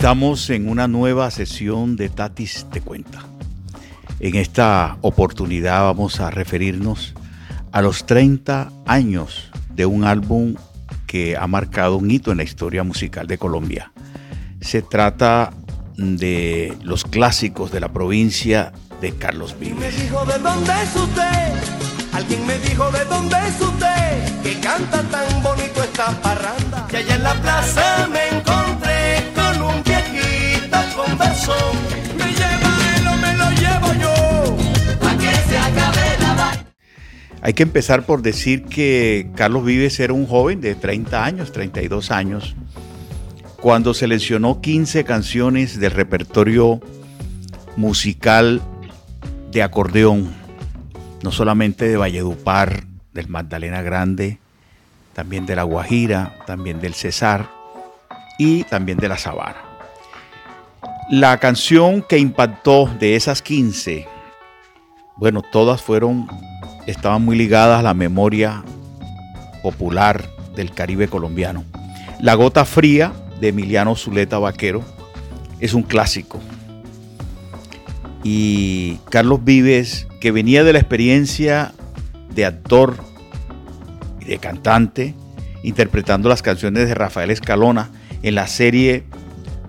Estamos en una nueva sesión de Tatis Te Cuenta. En esta oportunidad vamos a referirnos a los 30 años de un álbum que ha marcado un hito en la historia musical de Colombia. Se trata de los clásicos de la provincia de Carlos Me Vives. dijo de dónde es usted, alguien me dijo de dónde es usted, que canta tan bonito esta parranda. Y allá en la plaza me Hay que empezar por decir que Carlos Vives era un joven de 30 años, 32 años, cuando seleccionó 15 canciones del repertorio musical de acordeón, no solamente de Valledupar, del Magdalena Grande, también de La Guajira, también del Cesar y también de la Sabana. La canción que impactó de esas 15, bueno, todas fueron estaban muy ligadas a la memoria popular del Caribe colombiano. La gota fría de Emiliano Zuleta Vaquero es un clásico. Y Carlos Vives, que venía de la experiencia de actor y de cantante, interpretando las canciones de Rafael Escalona en la serie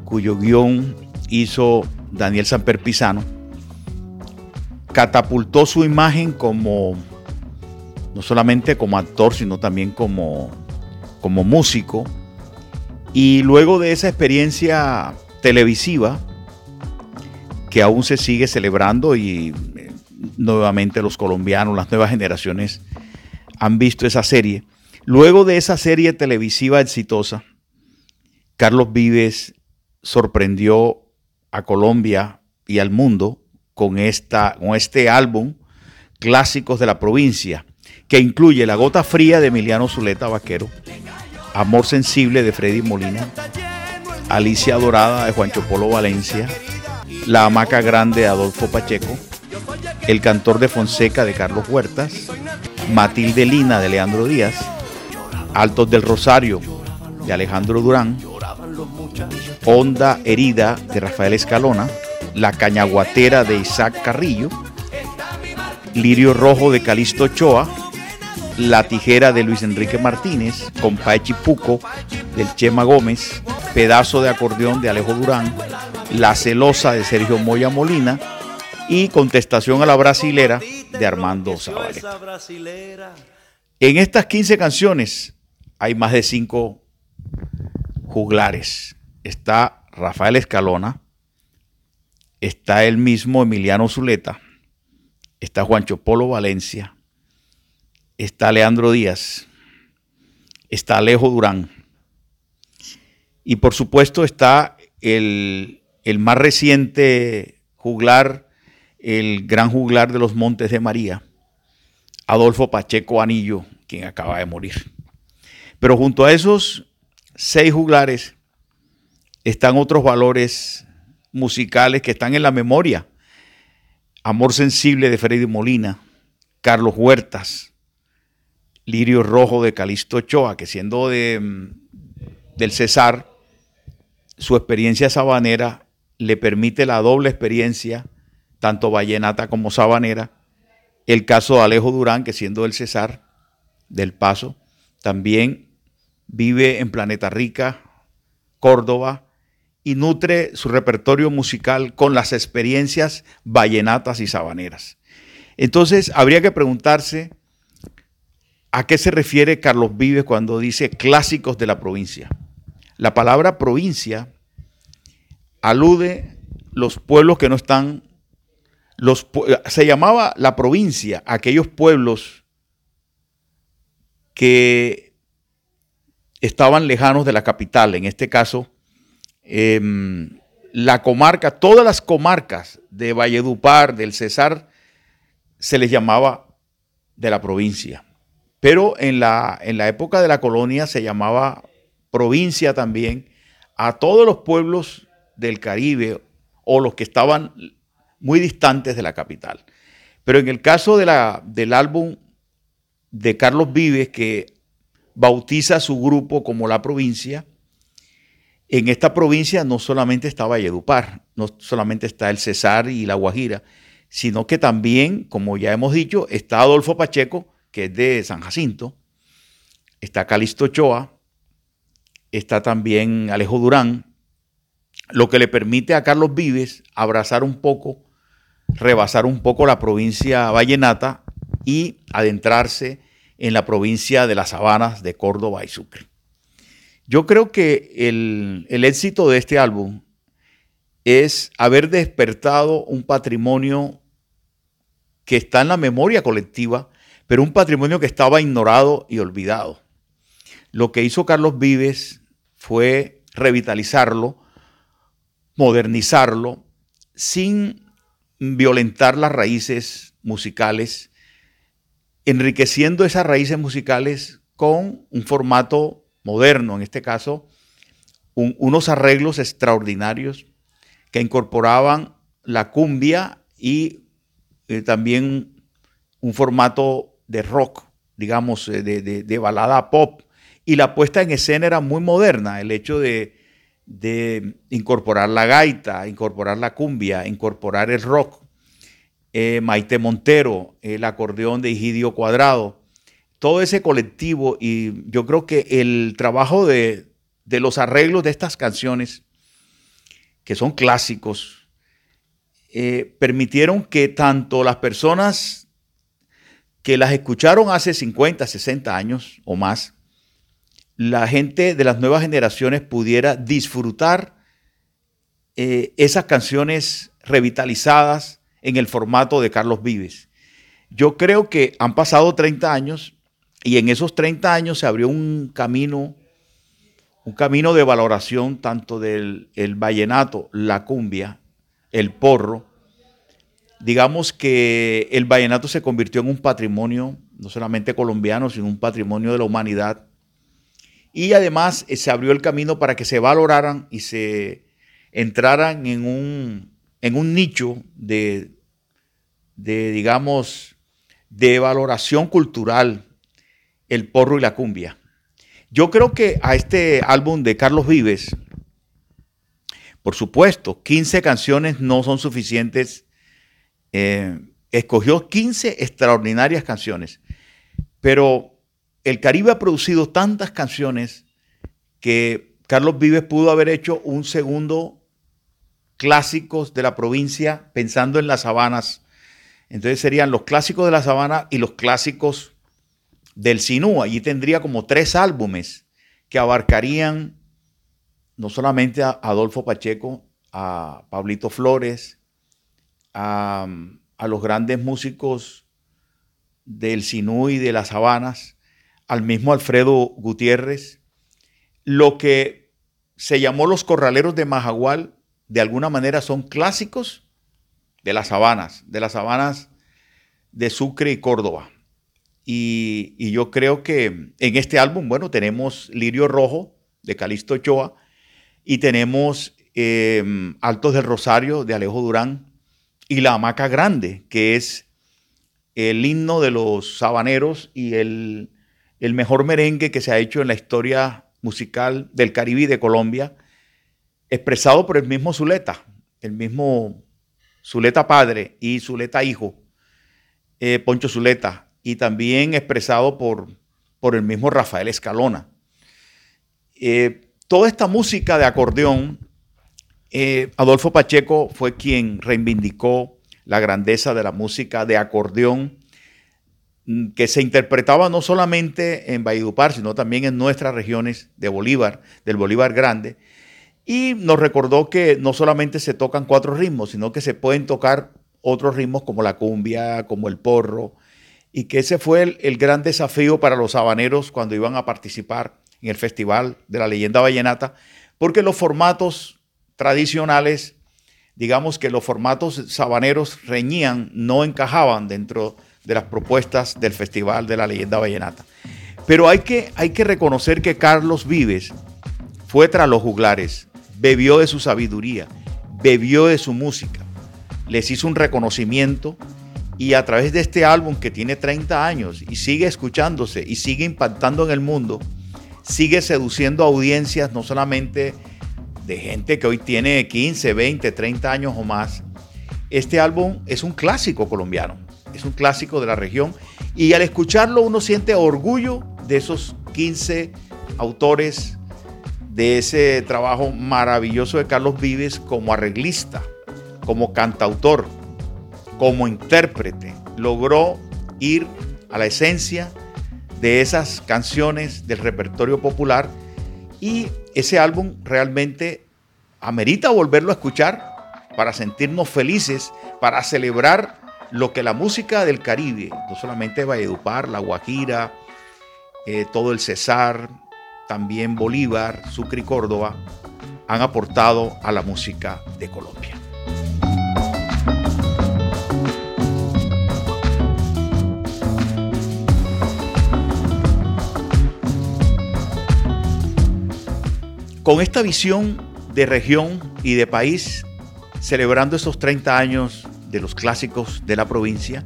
cuyo guion hizo Daniel Samper Pisano, catapultó su imagen como no solamente como actor, sino también como, como músico. Y luego de esa experiencia televisiva, que aún se sigue celebrando y eh, nuevamente los colombianos, las nuevas generaciones han visto esa serie. Luego de esa serie televisiva exitosa, Carlos Vives sorprendió a Colombia y al mundo con, esta, con este álbum, Clásicos de la Provincia, que incluye La Gota Fría de Emiliano Zuleta Vaquero, Amor Sensible de Freddy Molina, Alicia Dorada de Juancho Polo Valencia, La Hamaca Grande de Adolfo Pacheco, El Cantor de Fonseca de Carlos Huertas, Matilde Lina de Leandro Díaz, Altos del Rosario de Alejandro Durán, Honda Herida de Rafael Escalona, La Cañaguatera de Isaac Carrillo, Lirio Rojo de Calixto Ochoa, La Tijera de Luis Enrique Martínez, Compay Chipuco del Chema Gómez, Pedazo de Acordeón de Alejo Durán, La Celosa de Sergio Moya Molina y Contestación a la Brasilera de Armando Zabaleta. En estas 15 canciones hay más de 5 juglares. Está Rafael Escalona, está el mismo Emiliano Zuleta, está Juancho Polo Valencia, está Leandro Díaz, está Alejo Durán y por supuesto está el, el más reciente juglar, el gran juglar de los Montes de María, Adolfo Pacheco Anillo, quien acaba de morir. Pero junto a esos seis juglares están otros valores musicales que están en la memoria. Amor Sensible de Freddy Molina, Carlos Huertas, Lirio Rojo de Calixto Ochoa, que siendo de, mm, del Cesar, su experiencia sabanera le permite la doble experiencia, tanto vallenata como sabanera. El caso de Alejo Durán, que siendo del Cesar, del Paso, también vive en Planeta Rica, Córdoba, y nutre su repertorio musical con las experiencias vallenatas y sabaneras. Entonces, habría que preguntarse a qué se refiere Carlos Vives cuando dice clásicos de la provincia. La palabra provincia alude los pueblos que no están, los, se llamaba la provincia, aquellos pueblos que estaban lejanos de la capital, en este caso, em, la comarca, todas las comarcas de Valledupar, del Cesar, se les llamaba de la provincia. Pero en la, en la época de la colonia se llamaba provincia también a todos los pueblos del Caribe o los que estaban muy distantes de la capital. Pero en el caso de la, del álbum de Carlos Vives, que bautiza a su grupo como la provincia, en esta provincia no solamente está Valledupar, no solamente está el Cesar y la Guajira, sino que también, como ya hemos dicho, está Adolfo Pacheco, que es de San Jacinto, está Calixto Ochoa, está también Alejo Durán, lo que le permite a Carlos Vives abrazar un poco, rebasar un poco la provincia vallenata y adentrarse en la provincia de las Sabanas de Córdoba y Sucre. Yo creo que el, éxito de este álbum es haber despertado un patrimonio que está en la memoria colectiva, pero un patrimonio que estaba ignorado y olvidado. Lo que hizo Carlos Vives fue revitalizarlo, modernizarlo, sin violentar las raíces musicales, enriqueciendo esas raíces musicales con un formato moderno, en este caso, unos arreglos extraordinarios que incorporaban la cumbia y eh, también un formato de rock, digamos, eh, de, balada pop. Y la puesta en escena era muy moderna, el hecho de, incorporar la gaita, incorporar la cumbia, incorporar el rock. Eh, Maite Montero, el acordeón de Egidio Cuadrado, todo ese colectivo y yo creo que el trabajo de, los arreglos de estas canciones, que son clásicos, eh, permitieron que tanto las personas que las escucharon hace 50, 60 años o más, la gente de las nuevas generaciones pudiera disfrutar eh, esas canciones revitalizadas en el formato de Carlos Vives. Yo creo que han pasado 30 años y en esos 30 años se abrió un camino, un camino de valoración tanto del el vallenato, la cumbia, el porro. Digamos que el vallenato se convirtió en un patrimonio, no solamente colombiano, sino un patrimonio de la humanidad. Y además eh, se abrió el camino para que se valoraran y se entraran en un, en un nicho de, de, digamos, de valoración cultural el porro y la cumbia. Yo creo que a este álbum de Carlos Vives, por supuesto, 15 canciones no son suficientes. Eh, escogió 15 extraordinarias canciones, pero el Caribe ha producido tantas canciones que Carlos Vives pudo haber hecho un segundo clásicos de la provincia pensando en las sabanas. Entonces serían los clásicos de la sabana y los clásicos del Sinú. Allí tendría como tres álbumes que abarcarían no solamente a Adolfo Pacheco, a Pablito Flores, a, los grandes músicos del Sinú y de las Sabanas, al mismo Alfredo Gutiérrez, lo que se llamó los corraleros de Majagual, de alguna manera son clásicos de las sabanas, de las sabanas de Sucre y Córdoba. Y, yo creo que en este álbum, bueno, tenemos Lirio Rojo de Calixto Ochoa y tenemos em, Altos del Rosario de Alejo Durán y La Hamaca Grande, que es el himno de los sabaneros y el, el mejor merengue que se ha hecho en la historia musical del Caribe y de Colombia, expresado por el mismo Zuleta, el mismo Zuleta padre y Zuleta hijo, eh, Poncho Zuleta, y también expresado por, por el mismo Rafael Escalona. Eh, toda esta música de acordeón, eh, Adolfo Pacheco fue quien reivindicó la grandeza de la música de acordeón mm, que se interpretaba no solamente en Valledupar, sino también en nuestras regiones de Bolívar, del Bolívar Grande. Y nos recordó que no solamente se tocan cuatro ritmos, sino que se pueden tocar otros ritmos como la cumbia, como el porro, y que ese fue el, el gran desafío para los habaneros cuando iban a participar en el Festival de la Leyenda Vallenata, porque los formatos tradicionales, digamos que los formatos sabaneros reñían, no encajaban dentro de las propuestas del Festival de la Leyenda Vallenata. Pero hay que, hay que reconocer que Carlos Vives fue tras los juglares, bebió de su sabiduría, bebió de su música, les hizo un reconocimiento y a través de este álbum que tiene 30 años y sigue escuchándose y sigue impactando en el mundo, sigue seduciendo audiencias no solamente de gente que hoy tiene 15, 20, 30 años o más. Este álbum es un clásico colombiano, es un clásico de la región y al escucharlo uno siente orgullo de esos 15 autores de ese trabajo maravilloso de Carlos Vives como arreglista, como cantautor, como intérprete. Logró ir a la esencia de esas canciones del repertorio popular y ese álbum realmente amerita volverlo a escuchar para sentirnos felices, para celebrar lo que la música del Caribe, no solamente Valledupar, La Guajira, eh, todo el Cesar, también Bolívar, Sucre y Córdoba, han aportado a la música de Colombia. Con esta visión de región y de país, celebrando esos 30 años de los clásicos de la provincia,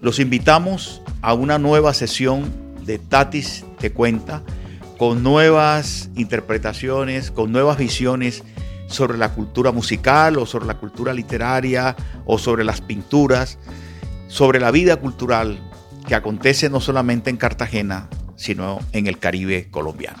los invitamos a una nueva sesión de Tatis Te Cuenta, con nuevas interpretaciones, con nuevas visiones sobre la cultura musical o sobre la cultura literaria o sobre las pinturas, sobre la vida cultural que acontece no solamente en Cartagena, sino en el Caribe colombiano.